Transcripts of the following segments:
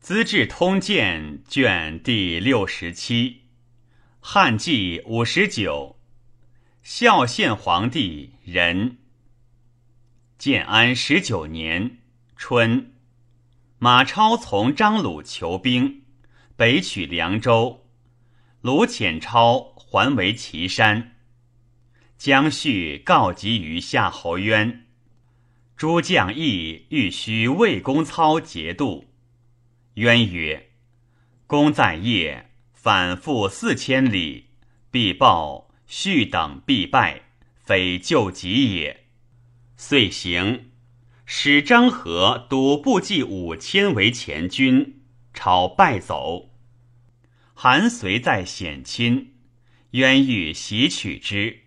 资治通鉴》卷第六十七，汉纪五十九，孝献皇帝仁。建安十九年春，马超从张鲁求兵，北取凉州，鲁遣超还为岐山。江绪告急于夏侯渊，诸将议欲须魏公操节度。渊曰：“公在业，反复四千里，必报，续等必败，非救急也。”遂行，使张合独部骑五千为前军，朝败走。韩遂在险亲，渊欲袭取之，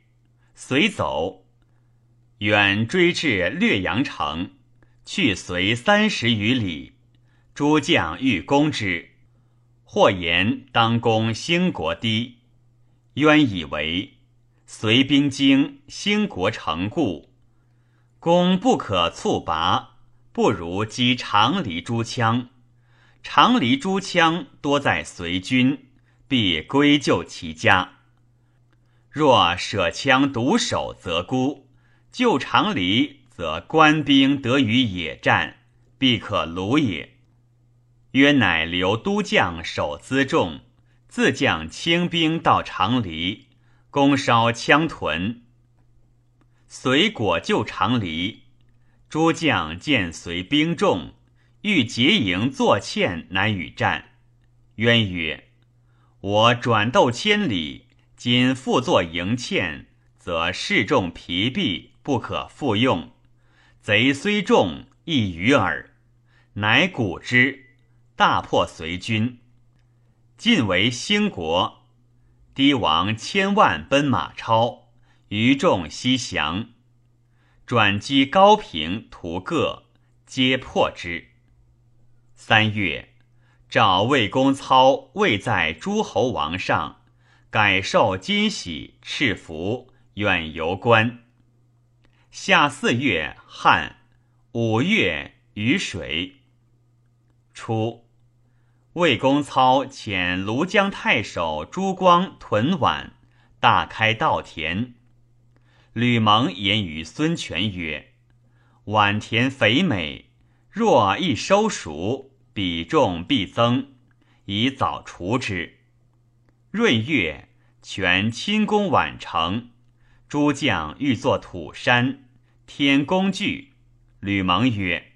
遂走，远追至略阳城，去随三十余里。诸将欲攻之，或言当攻兴国堤。渊以为随兵精，兴国城固，攻不可猝拔，不如击长离诸羌。长离诸羌多在随军，必归救其家。若舍羌独守，则孤；救长离，则官兵得于野战，必可虏也。曰：“乃留都将守辎重，自将轻兵到长黎，攻烧羌屯。随果救长黎，诸将见随兵众，欲结营作堑，乃与战。渊曰：‘我转斗千里，今复作营堑，则士众疲弊，不可复用。贼虽众，亦愚耳。’乃鼓之。”大破隋军，晋为兴国。帝王千万奔马超，余众西降。转击高平、屠各，皆破之。三月，赵魏公操位在诸侯王上，改授金玺赤符，远游关。夏四月，旱。五月，雨水。初。魏公操遣庐江太守朱光屯宛，大开稻田。吕蒙言于孙权曰：“宛田肥美，若一收熟，比重必增，以早除之。”闰月，权亲攻宛城，诸将欲作土山，添工具。吕蒙曰：“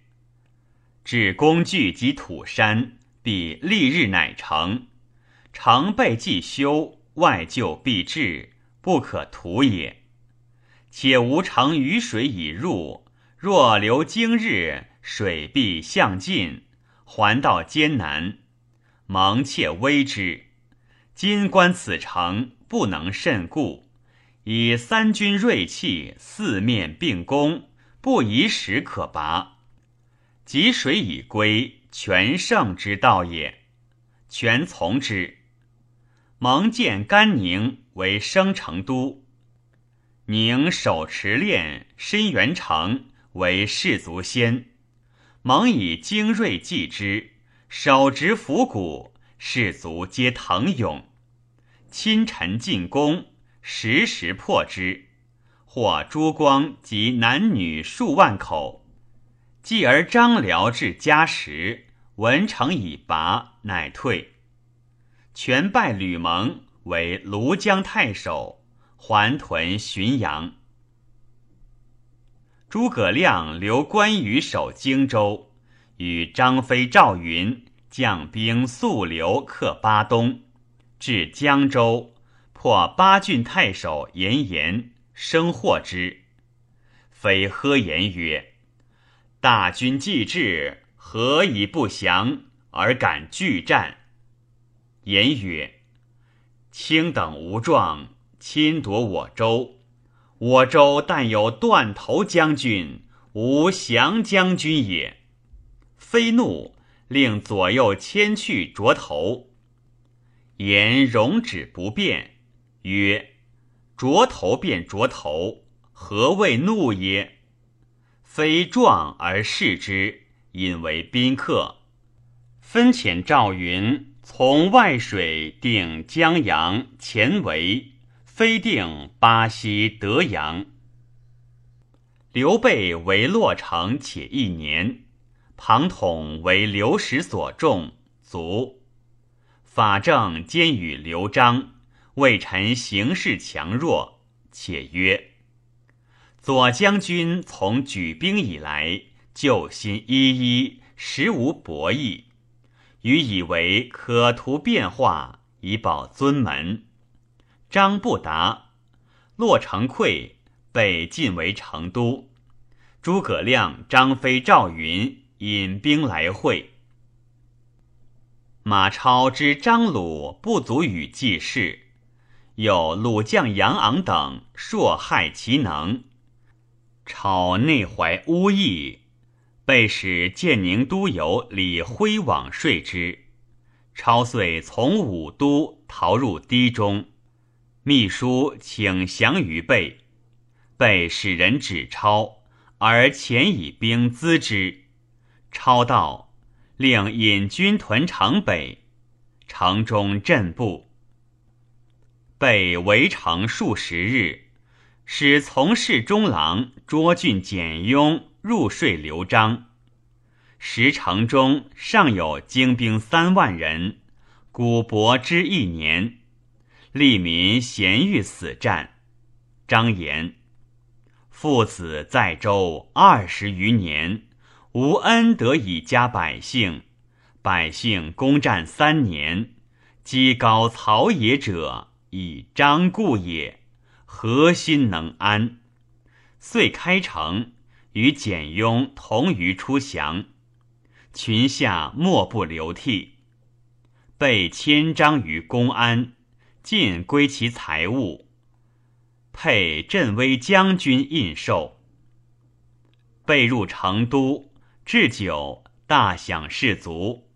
至工具及土山。”彼立日乃成，常备既修，外救必至，不可图也。且无成雨水已入，若留经日，水必向尽，还道艰难。蒙切危之。今观此城，不能甚固，以三军锐气，四面并攻，不以时可拔。及水已归。全胜之道也，全从之。蒙见甘宁为生成都，宁手持练，申元成为士卒先。蒙以精锐继之，手执斧骨，士卒皆腾勇。亲臣进攻，时时破之，获诸光及男女数万口。继而张辽至嘉实。文成已拔，乃退。全拜吕蒙为庐江太守，还屯浔阳。诸葛亮留关羽守荆州，与张飞、赵云将兵速流克巴东，至江州，破八郡太守严颜，生获之。飞喝言曰：“大军既至。”何以不降而敢拒战？言曰：“卿等无状，侵夺我州。我州但有断头将军，无降将军也。”非怒，令左右牵去斫头。言容止不变，曰：“斫头便斫头，何谓怒也？非壮而视之。”引为宾客，分遣赵云从外水定江阳前围，非定巴西德阳。刘备为洛城且一年，庞统为刘石所重，卒。法正兼与刘璋，魏臣形势强弱，且曰：左将军从举兵以来，救心依依，实无博弈。余以为可图变化，以保尊门。张不达，洛城溃，被晋为成都。诸葛亮、张飞、赵云引兵来会。马超知张鲁不足与济事，有鲁将杨昂等硕害其能，超内怀污意。被使建宁都邮李辉往说之，超遂从武都逃入堤中，秘书请降于备，备使人指超，而遣以兵资之。超道，令引军屯城北，城中震步。备围城数十日，使从事中郎捉郡简雍。入睡刘璋，时城中尚有精兵三万人，古伯之一年，利民咸欲死战。张言：父子在周二十余年，无恩得以加百姓，百姓攻战三年，积高曹野者以张故也，何心能安？遂开城。与简雍同于出降，群下莫不流涕。被迁章于公安，尽归其财物，配镇威将军印绶。被入成都，置酒大享士卒，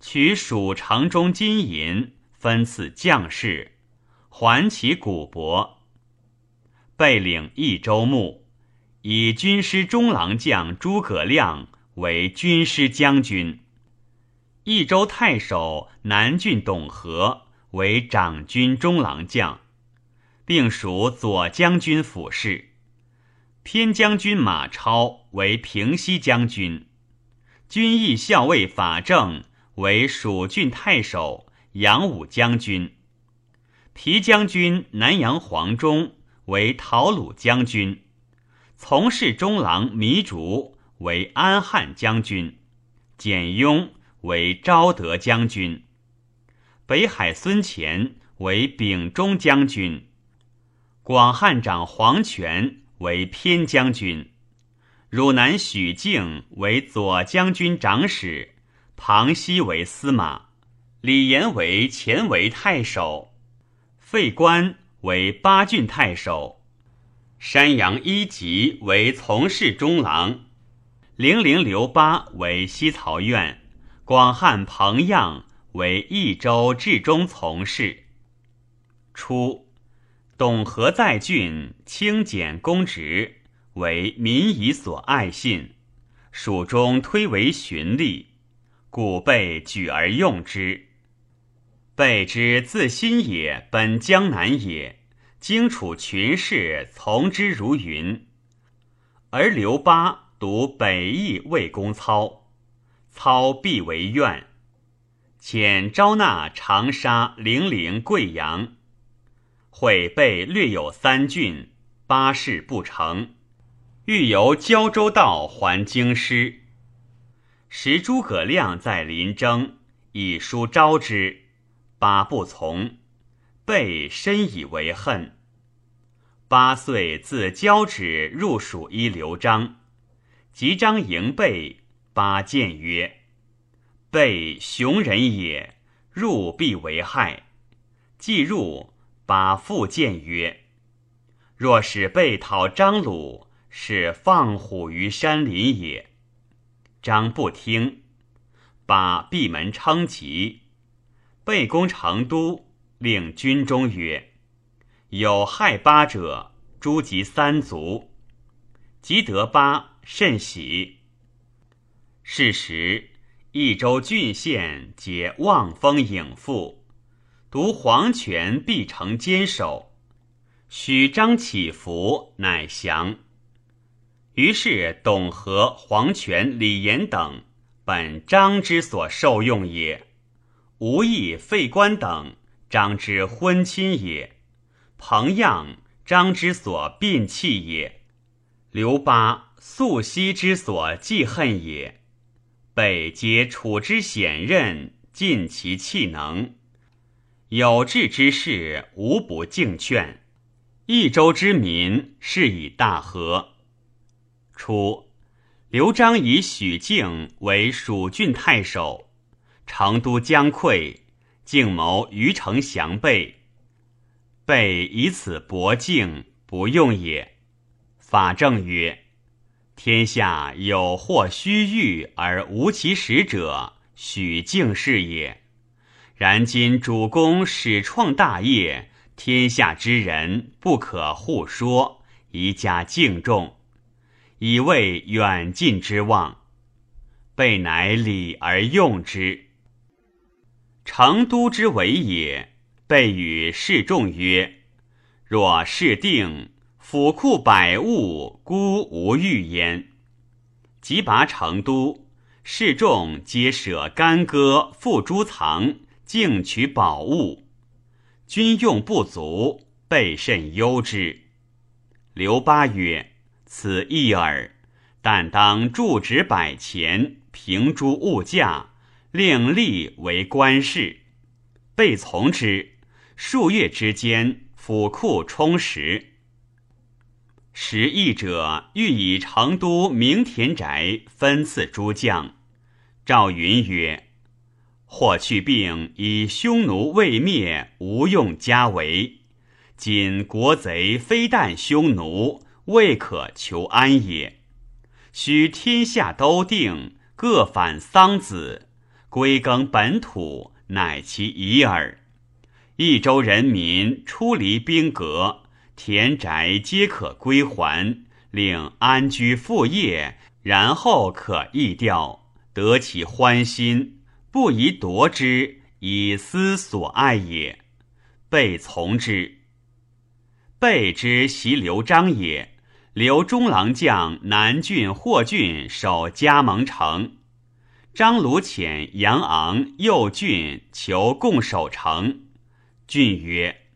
取蜀城中金银分赐将士，还其古帛。被领益州牧。以军师中郎将诸葛亮为军师将军，益州太守南郡董和为长军中郎将，并属左将军府事。偏将军马超为平西将军，军役校尉法正为蜀郡太守、扬武将军，皮将军南阳黄忠为讨虏将军。从事中郎糜竺为安汉将军，简雍为昭德将军，北海孙乾为秉忠将军，广汉长黄权为偏将军，汝南许靖为左将军长史，庞熙为司马，李严为前为太守，费官为八郡太守。山阳一级为从事中郎，零陵刘巴为西曹院，广汉彭样为益州治中从事。初，董和在郡清简公职，为民以所爱信，蜀中推为循吏，故被举而用之。备之自新也，本江南也。荆楚群士从之如云，而刘巴独北邑魏公操，操必为怨，遣招纳长沙、零陵、贵阳，会备略有三郡，八事不成，欲由胶州道还京师。时诸葛亮在临征，以书招之，八不从。备深以为恨。八岁自交趾入蜀依刘璋，及章迎备，八谏曰：“备雄人也，入必为害。”既入，八复谏曰：“若使备讨张鲁，是放虎于山林也。”张不听，八闭门称疾。备攻成都。令军中曰：“有害八者，诛及三族。”及得八甚喜。是时，益州郡县皆望风引附，独黄权必成坚守。许张起伏，乃降。于是董和、黄权、李严等本张之所受用也，无意废官等张之婚亲也，彭样张之所摒弃也，刘巴素熙之所记恨也。北皆处之险任，尽其气能。有志之士，无不敬劝。益州之民，是以大和。初，刘璋以许靖为蜀郡太守，成都将溃，敬谋于城降备，备以此薄敬，不用也。法正曰。天下有或虚誉而无其实者，许敬是也。然今主公始创大业，天下之人不可互说，宜加敬重，以为远近之望。备乃礼而用之。成都之为也，备与示众曰：“若事定。”府库百物，孤无欲焉。即拔成都，示众皆舍干戈，付诸藏，竞取宝物。军用不足，备甚忧之。刘巴曰：“此一耳，但当铸纸百钱，平诸物价，令吏为官事。”备从之。数月之间，府库充实。时议者欲以成都明田宅分赐诸将。赵云曰：“霍去病以匈奴未灭，无用家为。今国贼非但匈奴，未可求安也。须天下都定，各反桑梓，归耕本土，乃其宜耳。益州人民出离兵革。”田宅皆可归还，令安居副业，然后可易调，得其欢心，不宜夺之，以思所爱也。备从之。备之袭刘璋也，刘中郎将南郡、霍郡守加盟城，张鲁遣杨昂右郡求共守城，郡曰。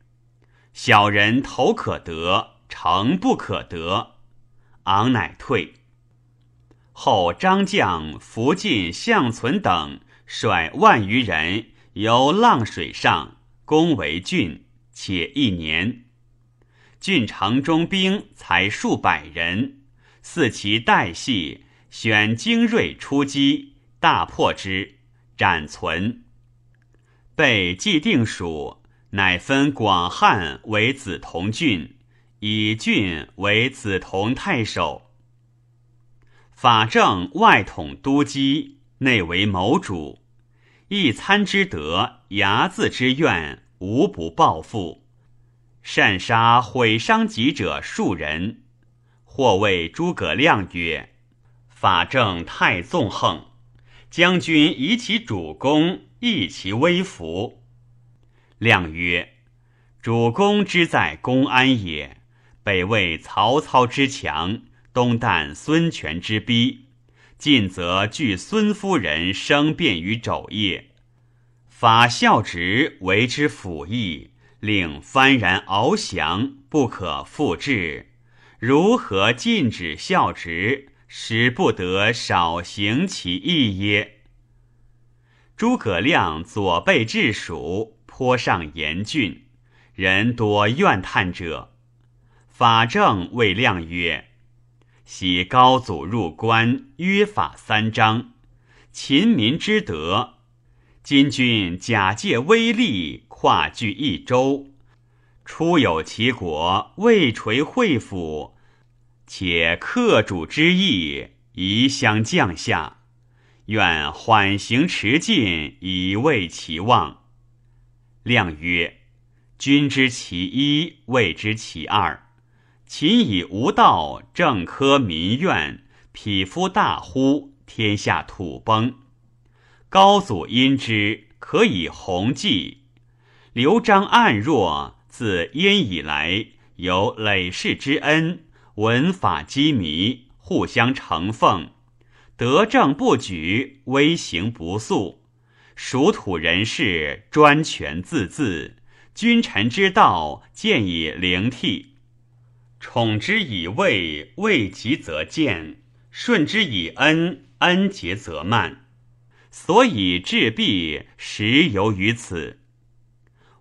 小人头可得，城不可得。昂乃退。后张将福晋、向存等率万余人由浪水上攻为郡，且一年。郡城中兵才数百人，四其待隙，选精锐出击，大破之，斩存。被既定蜀。乃分广汉为梓潼郡，以郡为梓潼太守。法正外统都畿，内为谋主。一参之德，睚眦之怨，无不报复。善杀毁伤己者数人。或谓诸葛亮曰：“法正太纵横，将军以其主公，抑其威服。”亮曰：“主公之在公安也，北魏曹操之强，东旦孙权之逼，近则据孙夫人生变于肘腋。法孝直为之辅翼，令幡然翱翔，不可复制。如何禁止孝直，使不得少行其义耶？”诸葛亮左背治蜀。颇上严峻，人多怨叹者。法正谓亮曰：“昔高祖入关，约法三章，秦民之德。今君假借威力，跨据一州，出有其国，未垂会府，且克主之意，宜相降下。愿缓行迟进，以慰其望。”亮曰：“君知其一，谓之其二。秦以无道，政苛民怨，匹夫大呼，天下土崩。高祖因之，可以弘济。刘璋暗弱，自燕以来，有累世之恩，文法机迷，互相承奉，德政不举，威行不肃。属土人士专权自恣，君臣之道见以灵替。宠之以位，位极则见；顺之以恩，恩结则慢。所以治弊，实由于此。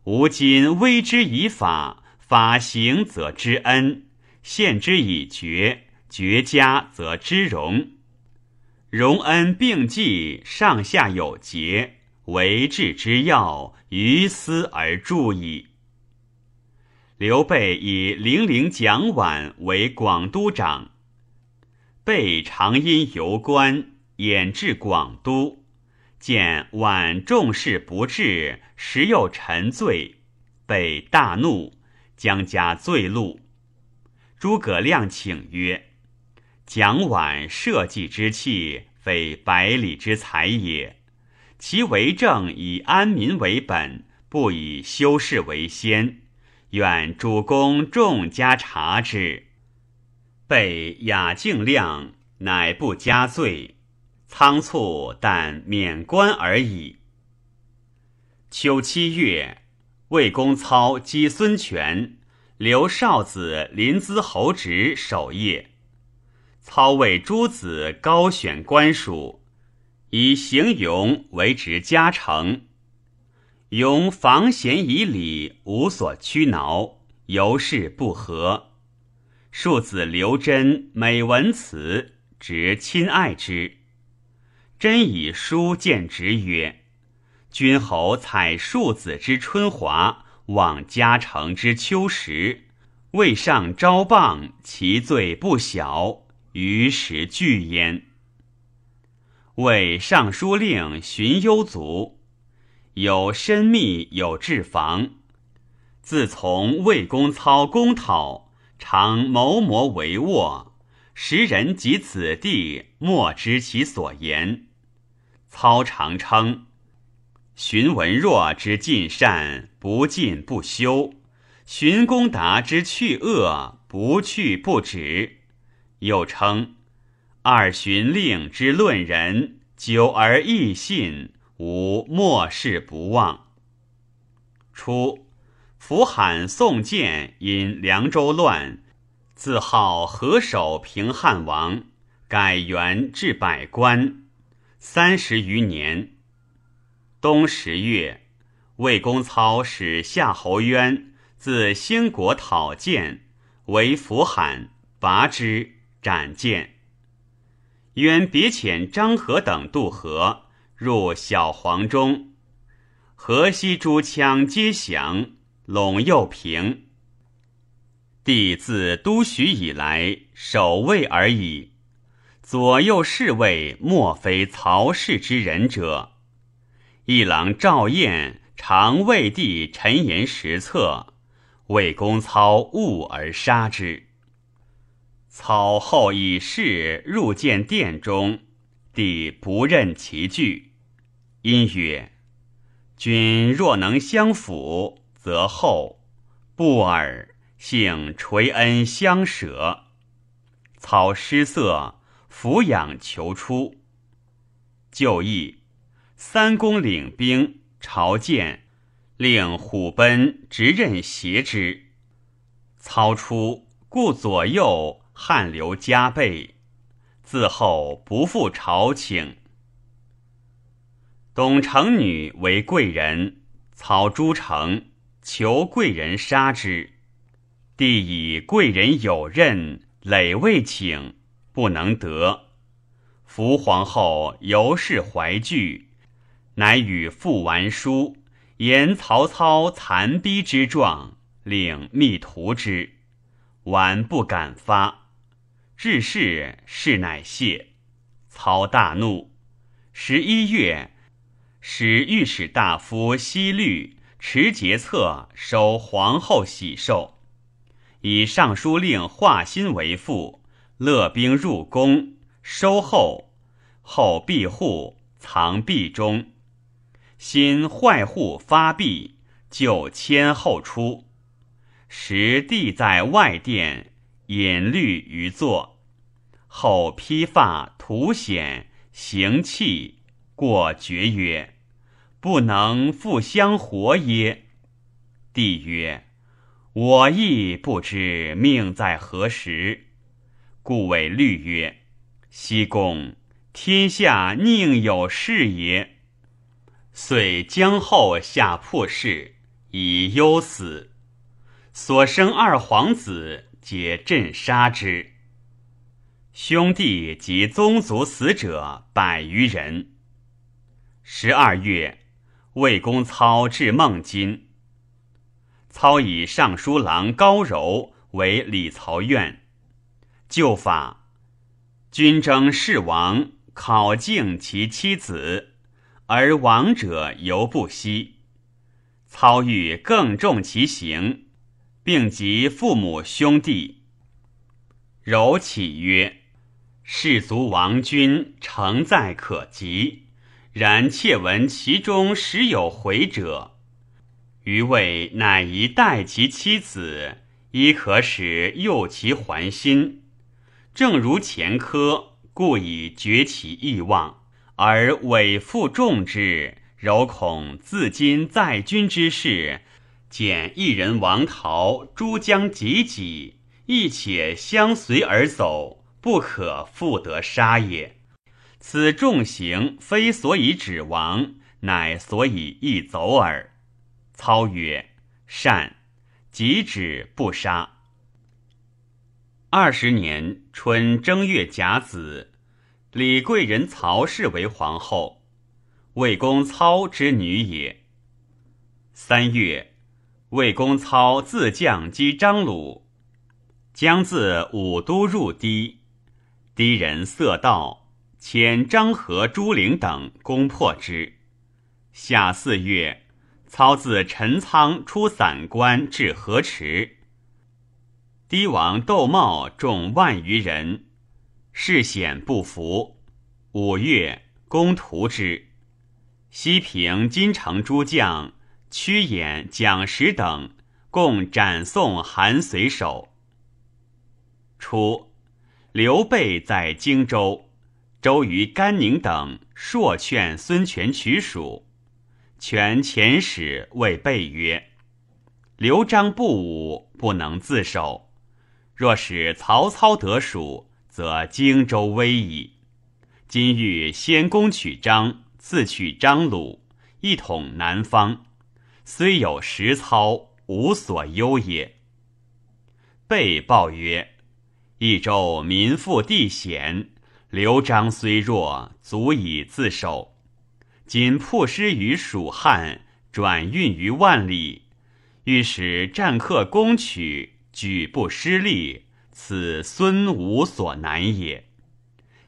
吾今威之以法，法行则知恩；献之以爵，爵加则知荣。荣恩并济，上下有节。为治之要，于斯而著矣。刘备以零陵蒋琬为广都长，备常因游观，演至广都，见琬重事不至，时又沉醉，备大怒，将加罪戮。诸葛亮请曰：“蒋琬社稷之器，非百里之才也。”其为政以安民为本，不以修事为先。愿主公重加察之。被雅敬亮，乃不加罪，仓促但免官而已。秋七月，魏公操击孙权，刘少子临淄侯职守业。操为诸子高选官属。以行勇为职家成，勇防贤以礼，无所屈挠，由是不和。庶子刘真每闻此，直亲爱之。真以书见直曰：“君侯采庶子之春华，望嘉诚之秋时，未上昭谤，其罪不小，于时惧焉。”为尚书令荀攸卒，有深密，有治防。自从魏公操公讨，常谋谋帷幄，时人及子弟莫知其所言。操常称：荀文若之尽善，不尽不修；荀公达之去恶，不去不止。又称。二荀令之论人，久而易信，无莫世不忘。初，符罕宋建因凉州乱，自号河首平汉王，改元至百官，三十余年。冬十月，魏公操使夏侯渊自兴国讨建，为符罕，拔之，斩建。渊别遣张合等渡河，入小黄中，河西诸羌皆降，陇右平。帝自都许以来，守卫而已。左右侍卫莫非曹氏之人者。一郎赵彦常魏帝陈言实策，魏公操误而杀之。操后以事入见殿中，帝不认其句，因曰：“君若能相辅，则后；不尔，幸垂恩相舍。”操失色，俯仰求出。就义，三公领兵朝见，令虎贲执刃挟之。操出，故左右。汗流浃背，自后不复朝请。董承女为贵人，操诸城，求贵人杀之。帝以贵人有任，累未请，不能得。伏皇后尤氏怀惧，乃与父完书，言曹操残逼之状，令密图之。完不敢发。至是，事乃谢。操大怒。十一月，使御史大夫西律持节策收皇后喜寿，以尚书令华歆为父，勒兵入宫，收后。后庇护，藏壁中。新坏户发毕，就迁后出。时帝在外殿，引律于坐。后披发涂显，行气过绝曰：“不能复相活耶？”帝曰：“我亦不知命在何时，故谓律曰：‘西宫，天下宁有事也？’遂将后下铺事，以忧死。所生二皇子，皆朕杀之。”兄弟及宗族死者百余人。十二月，魏公操至孟津。操以尚书郎高柔为李曹院。旧法，君征弑王，考敬其妻子，而亡者犹不息。操欲更重其刑，并及父母兄弟。柔启曰。士卒亡君，诚在可及。然窃闻其中实有悔者，余谓乃宜待其妻子，亦可使诱其还心。正如前科，故以绝其意望，而委负众之。柔恐自今在君之事，见一人亡逃，诸将及己，亦且相随而走。不可复得杀也。此重刑非所以止亡，乃所以易走耳。操曰：“善。”即止不杀。二十年春正月甲子，李贵人曹氏为皇后，魏公操之女也。三月，魏公操自将击张鲁，将自武都入堤。堤人色道，遣张合、朱灵等攻破之。夏四月，操自陈仓出散关至河池。堤王窦茂众万余人，势险不服。五月，攻屠之。西平金城诸将屈衍、蒋石等共斩送韩随首。初。刘备在荆州，周瑜、甘宁等硕劝孙权取蜀。权遣使谓备曰：“刘璋不武，不能自守。若使曹操得蜀，则荆州危矣。今欲先攻取张，自取张鲁，一统南方，虽有实操，无所忧也。”备报曰。益州民富地险，刘璋虽弱，足以自守。今曝师于蜀汉，转运于万里，欲使战客攻取，举不失利，此孙吴所难也。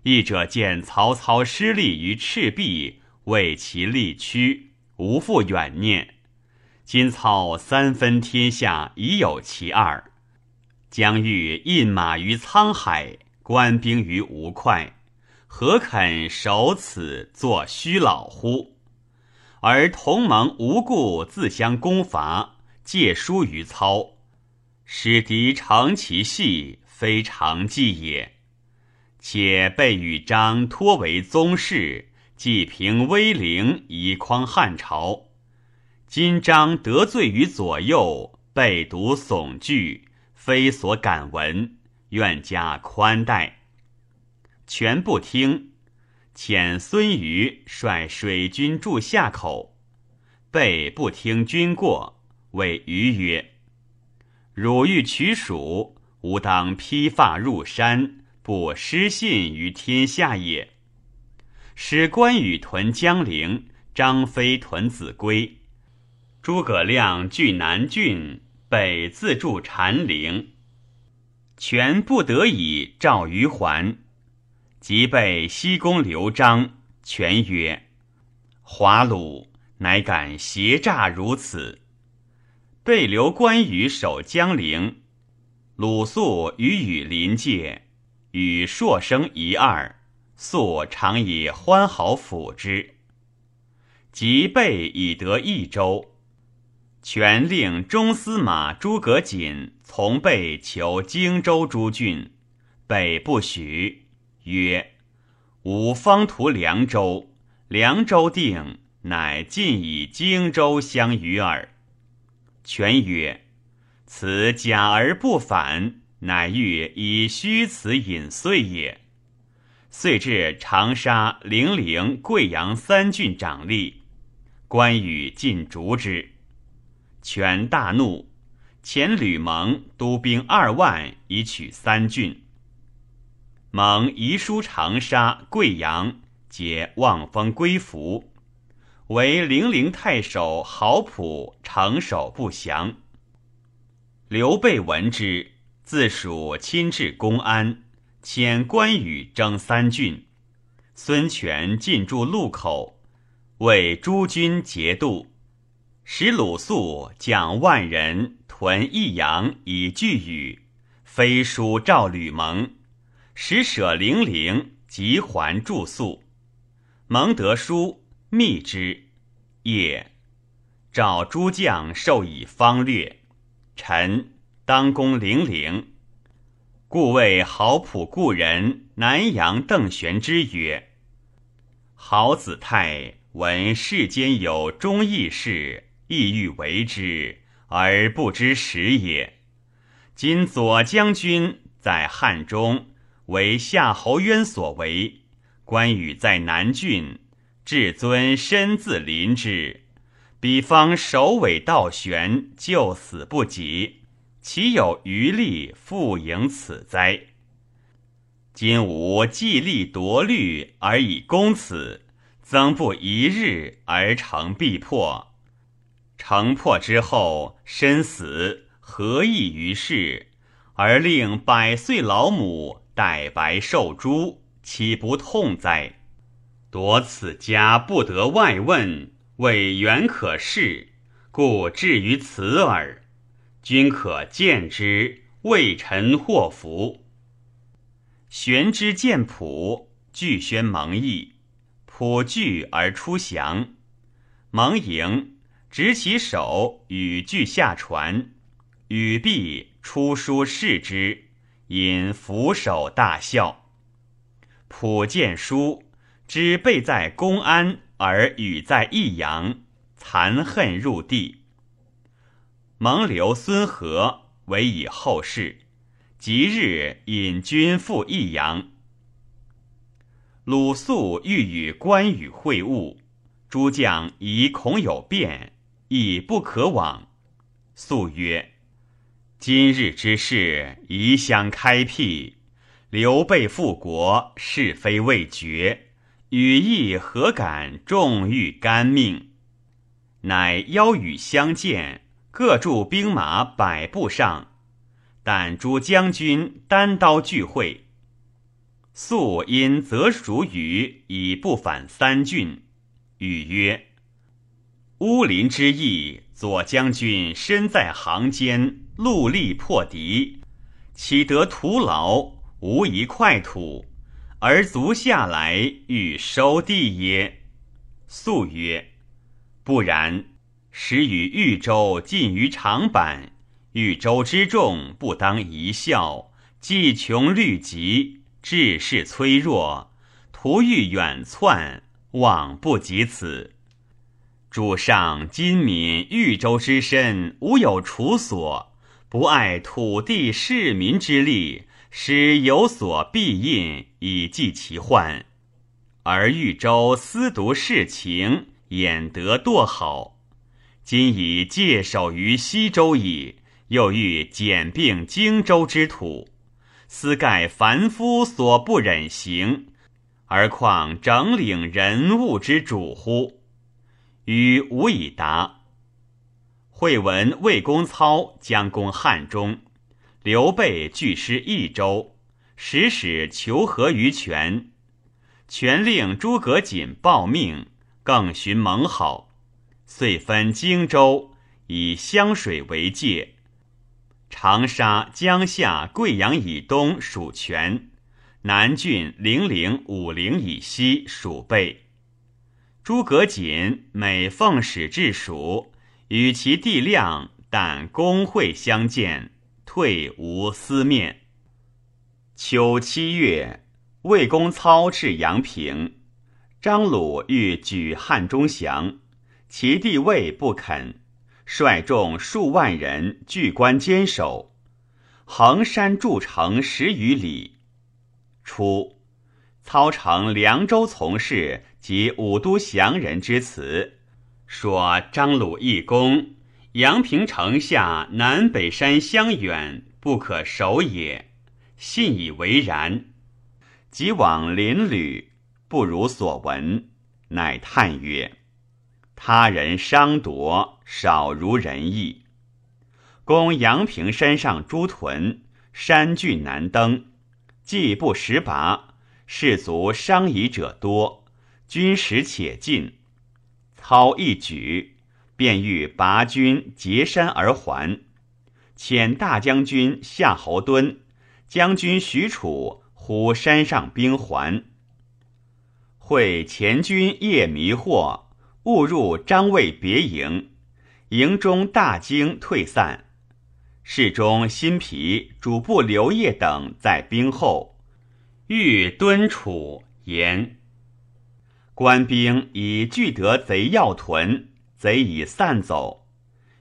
义者见曹操失利于赤壁，为其力屈，无复远念。今操三分天下，已有其二。将欲印马于沧海，官兵于吴会，何肯守此作虚老乎？而同盟无故自相攻伐，借书于操，使敌长其隙，非常计也。且备与张托为宗室，既平威灵，以匡汉朝。今张得罪于左右，被独悚惧。非所敢闻，愿加宽待。权不听，遣孙瑜率水军驻夏口。备不听军过，谓瑜曰：“汝欲取蜀，吾当披发入山，不失信于天下也。”使关羽屯江陵，张飞屯子规，诸葛亮据南郡。北自助禅陵，权不得已召于还，即被西宫刘璋。权曰：“华鲁乃敢挟诈如此。”被留关羽守江陵，鲁肃与羽临界，与硕生一二，素常以欢好辅之。即备以得益州，权令中司马诸葛瑾从备求荆州诸郡，北不许，曰：“吾方图凉州，凉州定，乃尽以荆州相与耳。”权曰：“此假而不反，乃欲以虚辞隐遂也。”遂至长沙、零陵、贵阳三郡掌吏。关羽尽逐之，权大怒，遣吕蒙督兵二万以取三郡。蒙遗书长沙、贵阳，皆望风归服。为零陵太守郝普城守不降。刘备闻之，自蜀亲至公安，遣关羽征三郡。孙权进驻路口。为诸军节度，使鲁肃将万人屯益阳以拒羽，飞书召吕蒙，使舍零陵，即还住宿。蒙得书，密之。夜，召诸将授以方略。臣当攻零陵，故谓豪普故人南阳邓玄之曰：“郝子泰。”闻世间有忠义事，意欲为之，而不知时也。今左将军在汉中，为夏侯渊所为；关羽在南郡，至尊身自临之。彼方首尾倒悬，救死不及，岂有余力复迎此哉？今吾既立夺虑，而以攻此。曾不一日而成必破，成破之后身死何益于世？而令百岁老母戴白受诛，岂不痛哉？夺此家不得外问，为远可视，故至于此耳。君可见之，为臣祸福。玄之见朴，具宣蒙毅。普惧而出降，蒙迎，执其手与具下船。羽毕，出书视之，因俯首大笑。普见书，知备在公安，而羽在益阳，残恨入地。蒙留孙和为以后事，即日引军赴益阳。鲁肃欲与关羽会晤，诸将疑恐有变，亦不可往。肃曰：“今日之事，宜相开辟。刘备复国，是非未决，羽翼何敢重欲甘命？乃邀羽相见，各驻兵马百步上，但诸将军单刀聚会。”素因则属羽以不反三郡，羽曰：“乌林之役，左将军身在行间，戮力破敌，岂得徒劳？无一块土，而足下来欲收地耶？”素曰：“不然。时与豫州近于长坂，豫州之众不当一笑，既穷虑极。”志士脆弱，徒欲远窜，望不及此。主上今敏豫州之身，无有处所，不爱土地市民之力，使有所必应以济其患。而豫州思独事情，演得堕好。今已界守于西周矣，又欲简并荆州之土。斯盖凡夫所不忍行，而况整领人物之主乎？与无以答。会闻魏公操将攻汉中，刘备拒师益州，使使求和于权。权令诸葛瑾报命，更寻盟好，遂分荆州，以湘水为界。长沙、江夏、贵阳以东属权，南郡零陵、武陵以西属备。诸葛瑾每奉使至蜀，与其地量，但公会相见，退无私面。秋七月，魏公操至阳平，张鲁欲举汉中降，其弟魏不肯，率众数万人据关坚守，横山筑城十余里。初，操乘凉州从事。及武都降人之词，说张鲁义公，阳平城下南北山相远，不可守也。信以为然。即往邻旅，不如所闻，乃叹曰：“他人伤夺，少如人意。攻阳平山上诸屯，山峻难登，既不识拔，士卒伤遗者多。”军食且尽，操一举，便欲拔军截山而还。遣大将军夏侯惇、将军许褚呼山上兵还。会前军夜迷惑，误入张魏别营，营中大惊退散。侍中辛毗、主簿刘烨等在兵后，欲敦楚言。官兵已聚得贼要屯，贼已散走，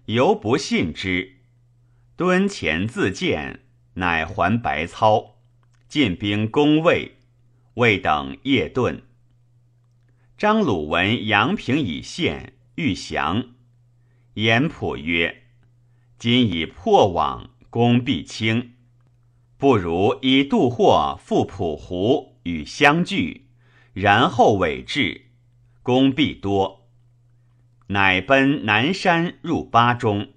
犹不信之。敦前自见，乃还白操，进兵攻魏，魏等夜遁。张鲁闻阳平已陷，欲降。严普曰：“今已破网，攻必轻，不如以渡货赴蒲湖，与相聚。”然后委至，攻必多，乃奔南山入巴中，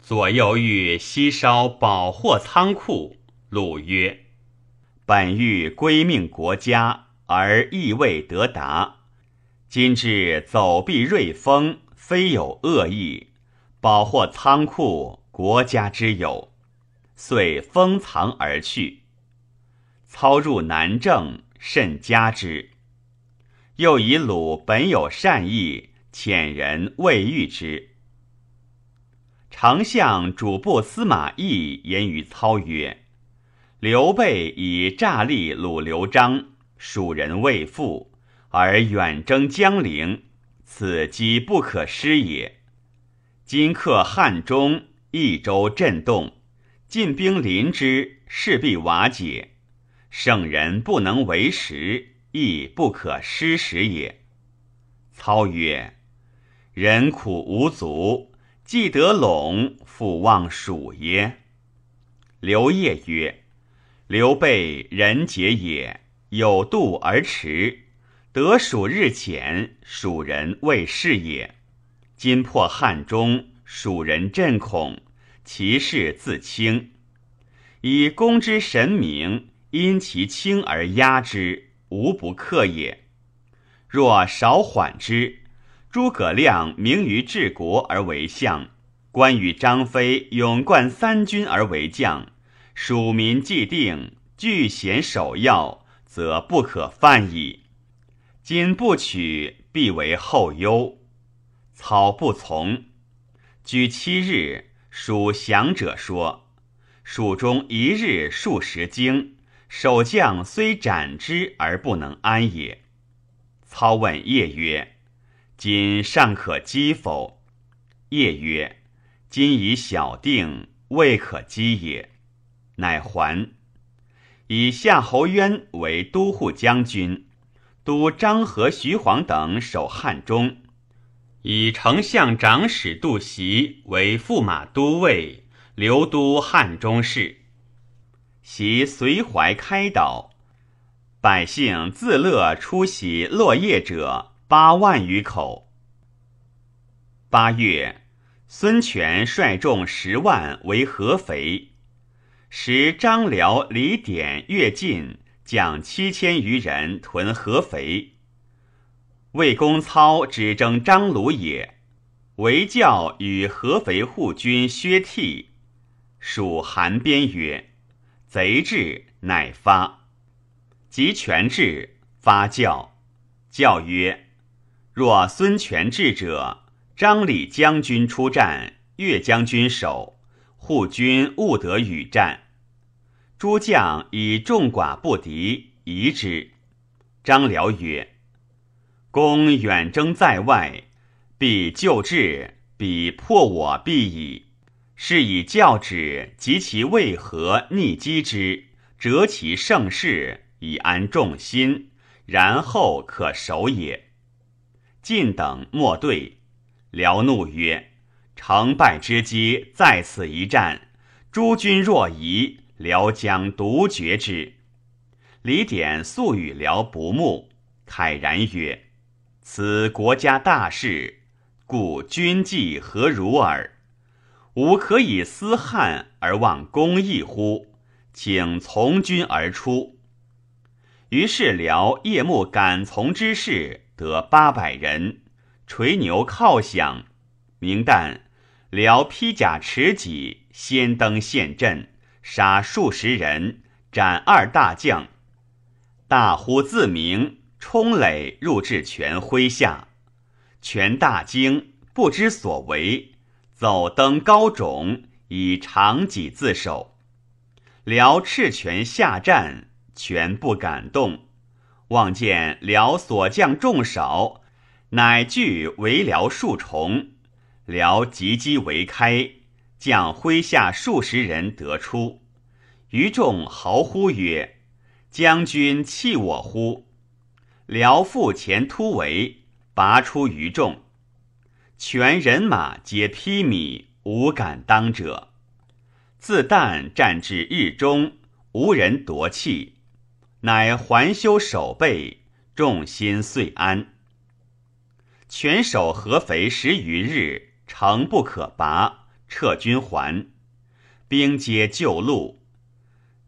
左右欲西烧宝货仓库。鲁曰：“本欲归命国家，而亦未得达。今至走避瑞丰，非有恶意。宝货仓库，国家之有，遂封藏而去。操入南郑，甚加之。”又以鲁本有善意，遣人未遇之。丞相主簿司马懿言于操曰：“刘备以诈立鲁、刘璋，蜀人未复，而远征江陵，此机不可失也。今克汉中，益州震动，进兵临之，势必瓦解。圣人不能为时。”亦不可失时也。操曰：“人苦无足，既得陇，复望蜀耶？”刘烨曰：“刘备人杰也，有度而驰，得蜀日浅，蜀人未事也。今破汉中，蜀人震恐，其势自轻。以公之神明，因其轻而压之。”无不克也。若少缓之，诸葛亮明于治国而为相，关羽、张飞勇冠三军而为将，蜀民既定，据险守要，则不可犯矣。今不取，必为后忧。操不从。居七日，蜀降者说：蜀中一日数十经。守将虽斩之而不能安也。操问叶曰：“今尚可击否？”夜曰：“今已小定，未可击也。”乃还。以夏侯渊为都护将军，都张合、徐晃等守汉中。以丞相长史杜袭为驸马都尉，留都汉中事。袭随怀开导，百姓自乐出席落叶者八万余口。八月，孙权率众十万为合肥，时张辽、李典、乐进将七千余人屯合肥。魏公操只征张鲁也，为教与合肥护军薛悌，属韩边曰。贼至，乃发。及权至，发教。教曰：若孙权至者，张李将军出战，岳将军守，护军勿得与战。诸将以众寡不敌，疑之。张辽曰：公远征在外，必救至，彼破我必矣。是以教旨及其为何逆击之，折其盛世，以安众心，然后可守也。晋等莫对。辽怒曰：“成败之机在此一战，诸君若疑，辽将独决之。”李典素与辽不睦，慨然曰：“此国家大事，故君计何如耳？吾可以思汉而忘公义乎？请从军而出。”于是辽夜幕赶从之士得八百人。垂牛靠响，明旦，辽披甲持戟，先登陷阵，杀数十人，斩二大将。大呼自鸣，冲垒入至权麾下。权大惊，不知所为，走登高冢，以长戟自守。辽赤权下战，权不敢动，望见辽所将众少。乃据围辽数重，辽急击围开，将麾下数十人得出。于众嚎呼曰：“将军弃我乎？”辽复前突围，拔出于众，全人马皆披靡，无敢当者。自旦战至日中，无人夺气，乃还修守备，众心遂安。全守合肥十余日，城不可拔，撤军还，兵皆旧路。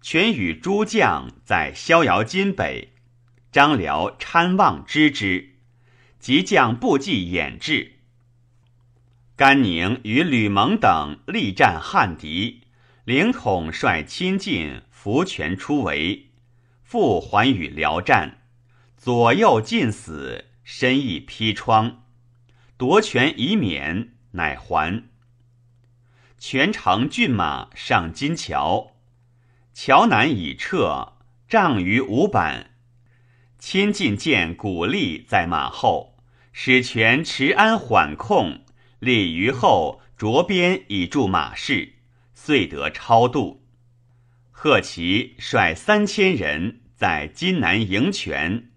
全与诸将在逍遥津北，张辽参望知之，即将部骑掩至。甘宁与吕蒙等力战汉敌，凌统率亲近扶权出围，复还与辽战，左右尽死。身亦披疮，夺权以免，乃还。全城骏马上金桥，桥南已撤，仗于五板。亲近见鼓励在马后，使权持安缓控，立于后着鞭以助马士，遂得超度。贺齐率三千人在金南迎权。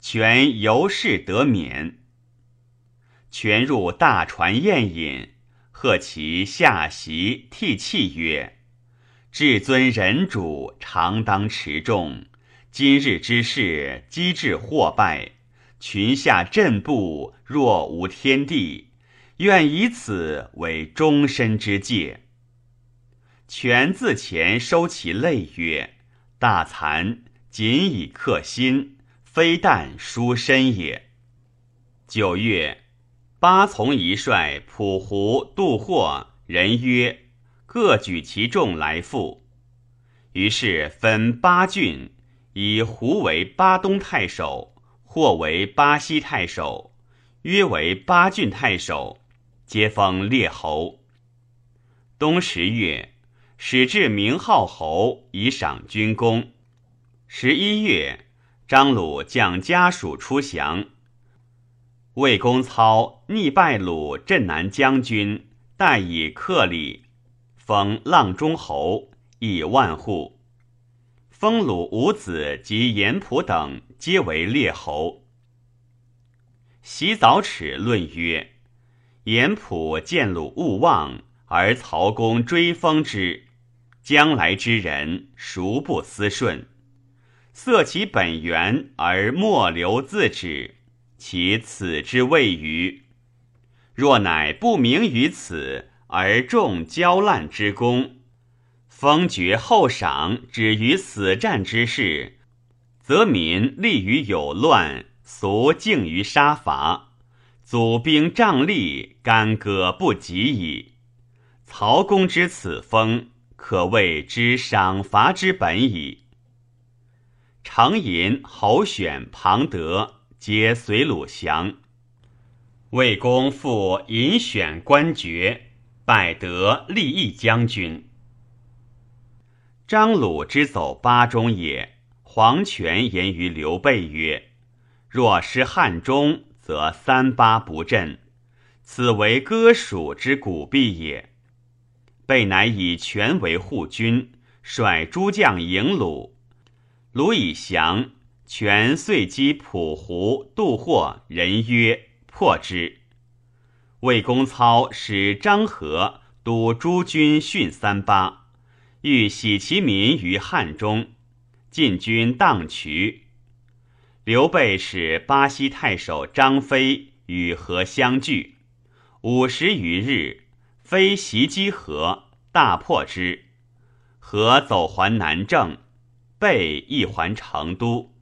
权由是得免。权入大船宴饮，贺其下席涕泣曰：“至尊人主，常当持重。今日之事，机智或败，群下震怖，若无天地。愿以此为终身之戒。”权自前收其泪曰：“大惭，仅以克心。”非但书身也。九月，八从一帅普胡、杜霍人曰：“各举其众来赴。”于是分八郡，以胡为巴东太守，霍为巴西太守，约为巴郡太守，皆封列侯。冬十月，始置名号侯，以赏军功。十一月。张鲁将家属出降，魏公操逆败鲁镇南将军，代以克礼，封阆中侯，以万户。封鲁五子及严普等皆为列侯。洗澡齿论曰：严普见鲁勿忘，而曹公追封之，将来之人孰不思顺？色其本源而莫留自止，其此之谓于？若乃不明于此，而重交滥之功，封爵厚赏，止于死战之事，则民利于有乱，俗敬于杀伐，祖兵仗力，干戈不及矣。曹公之此封，可谓之赏罚之本矣。常寅、侯选、庞德皆随鲁降。魏公复引选官爵，拜得立义将军。张鲁之走巴中也。黄权言于刘备曰：“若失汉中，则三巴不振，此为割蜀之古弊也。”备乃以权为护军，率诸将迎鲁。鲁以降，权遂击蒲湖、杜霍人曰破之。魏公操使张合督诸军训三巴，欲洗其民于汉中。晋军荡渠，刘备使巴西太守张飞与何相聚，五十余日，飞袭击何，大破之。何走还南郑，备一还成都。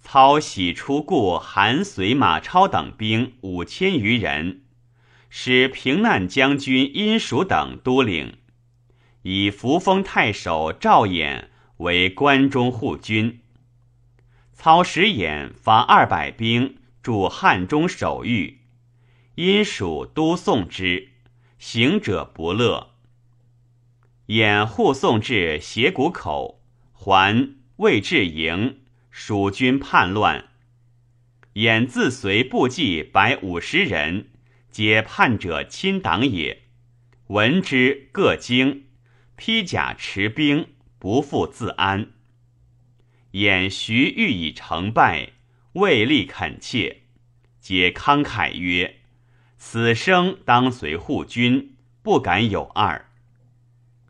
操喜出故韩遂、马超等兵五千余人，使平难将军殷蜀等都领，以扶风太守赵衍。为关中护军，操使衍发二百兵驻汉中守御，殷蜀都送之，行者不乐。衍护送至斜谷口，还魏至营，蜀军叛乱。衍自随部骑百五十人，皆叛者亲党也。闻之，各惊，披甲持兵。不复自安。偃徐欲以成败，未立恳切，皆慷慨曰：“此生当随护军，不敢有二。”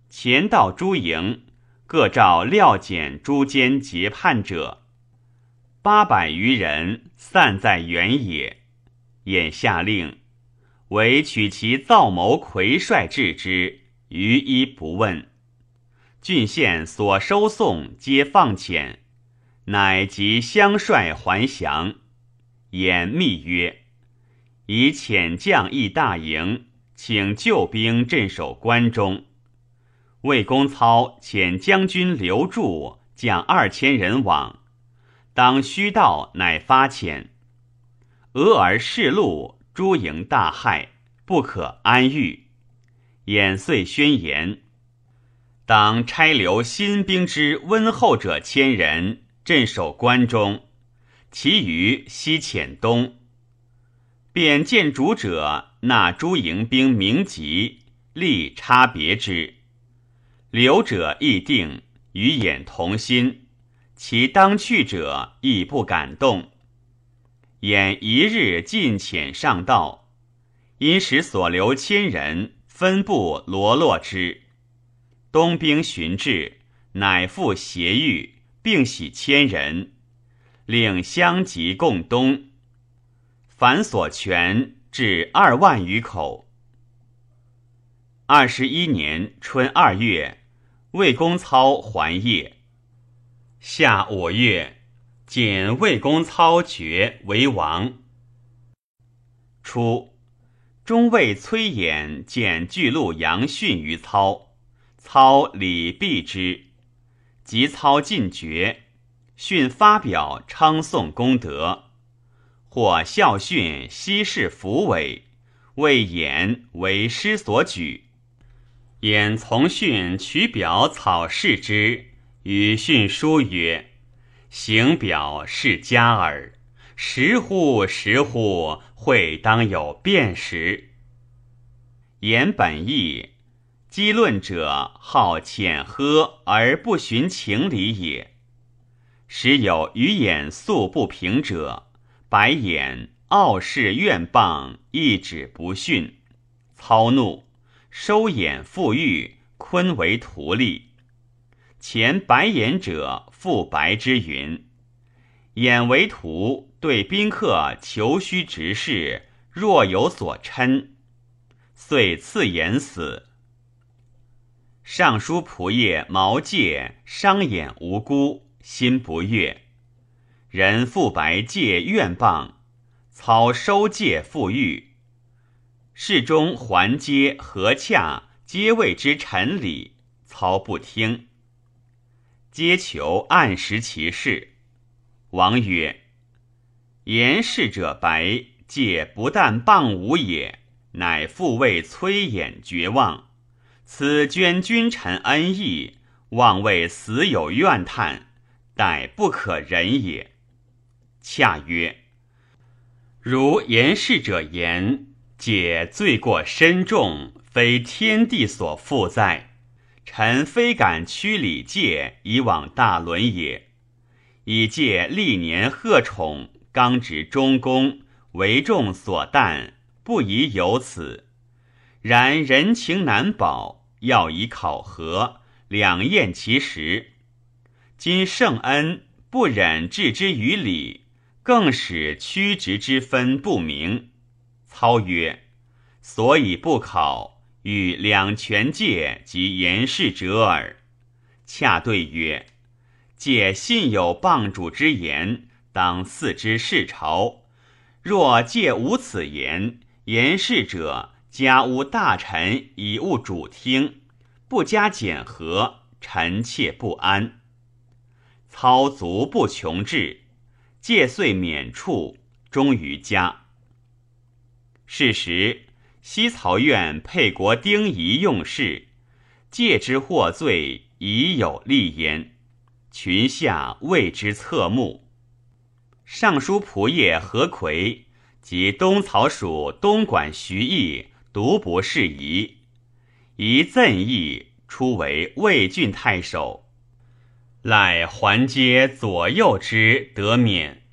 前到诸营，各召料检诸奸结叛者，八百余人，散在原野。偃下令，唯取其造谋魁帅治之，余一不问。郡县所收送皆放遣，乃即相率还降。言密曰：“以遣将议大营，请救兵镇守关中。”魏公操遣将军刘柱将二千人往，当虚道，乃发遣。俄而示路，诸营大骇，不可安御。演遂宣言。当差留新兵之温厚者千人镇守关中，其余西遣东。便见主者纳诸营兵名籍，立差别之。留者亦定，与眼同心。其当去者亦不敢动。眼一日进遣上道，因使所留千人分部罗络之。东兵寻至，乃复协御，并喜千人，令相及共东。凡所全至二万余口。二十一年春二月，魏公操还业。夏五月，简魏公操爵为王。初，中尉崔琰见巨鹿杨训于操。操礼毕之，及操进爵，训发表称颂功德，或孝训西市府委，为衍为师所举。衍从训取表草示之，与训书曰：“行表是佳耳，时乎时乎，会当有变时。”言本意。讥论者好浅喝而不循情理也。时有鱼眼素不平者，白眼傲视怨谤，一指不逊。操怒，收眼复欲，坤为徒隶。前白眼者复白之云：眼为徒，对宾客求虚直视，若有所嗔，遂赐言死。尚书仆射毛玠伤眼无辜，心不悦。人复白玠怨谤，操收玠复欲。侍中还阶何洽皆谓之臣礼，操不听。皆求按时其事。王曰：“言事者白，借不但谤吾也，乃复为崔衍绝望。此捐君臣恩义，望为死有怨叹，殆不可忍也。”恰曰：“如言事者言，解罪过深重，非天地所负哉？臣非敢屈礼戒以往大伦也。以戒历年贺宠，刚直忠公，为众所惮，不宜有此。然人情难保，要以考核，两验其实。今圣恩，不忍置之于礼。”更使曲直之分不明。操曰：“所以不考，与两权界及言事者耳。”恰对曰：“借信有谤主之言，当四之事朝。若借无此言，言事者家无大臣以务主听，不加检核，臣妾不安。”操足不穷志。戒遂免处，终于家。是时，西曹院沛国丁仪用事，戒之获罪，已有立焉。群下为之侧目。尚书仆射何魁及东曹属东莞徐邑独不适宜，宜赠邑，出为魏郡太守。赖还接左右之得免。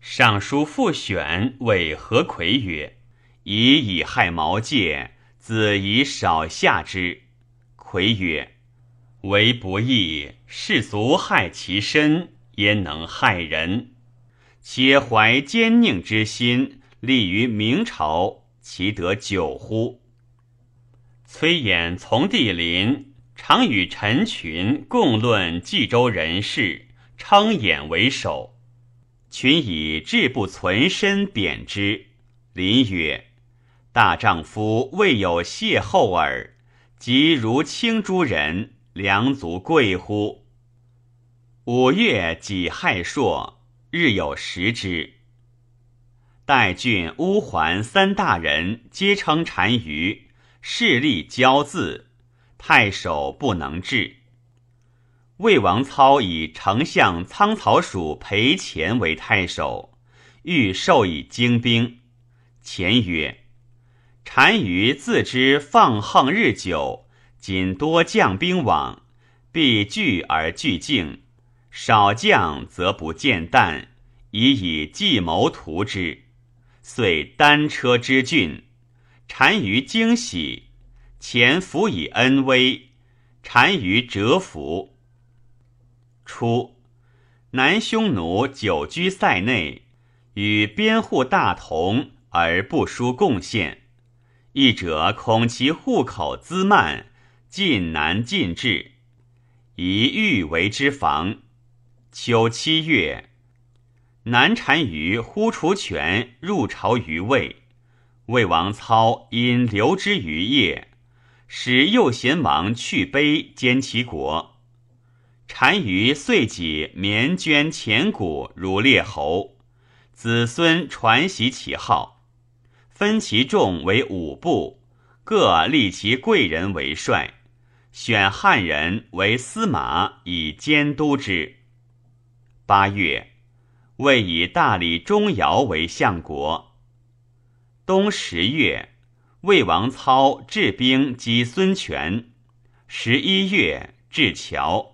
尚书复选为何魁曰：“以以害毛介，子以少下之。”魁曰：“为不义，士卒害其身，焉能害人？且怀奸佞之心，立于明朝，其得久乎？”崔琰从弟邻。常与陈群共论冀州人事，称衍为首。群以志不存身贬之。林曰：“大丈夫未有邂逅耳，即如青诸人，良足贵乎？”五月己亥朔，日有食之。代郡乌桓三大人皆称单于，势力骄恣。太守不能治。魏王操以丞相仓曹属裴虔为太守，欲授以精兵。虔曰：“单于自知放横日久，仅多将兵往，必聚而惧境；少将则不见淡，以以计谋图之。遂单车之郡，单于惊喜。”前辅以恩威，单于折服。初，南匈奴久居塞内，与边户大同而不输贡献。一者恐其户口滋慢，进难进至，以欲为之防。秋七月，南单于呼除权入朝于魏，魏王操因留之于业。使右贤王去卑兼其国，单于遂己绵捐钱谷如列侯，子孙传袭其号，分其众为五部，各立其贵人为帅，选汉人为司马以监督之。八月，魏以大理钟繇为相国。冬十月。魏王操治兵击孙权，十一月至桥。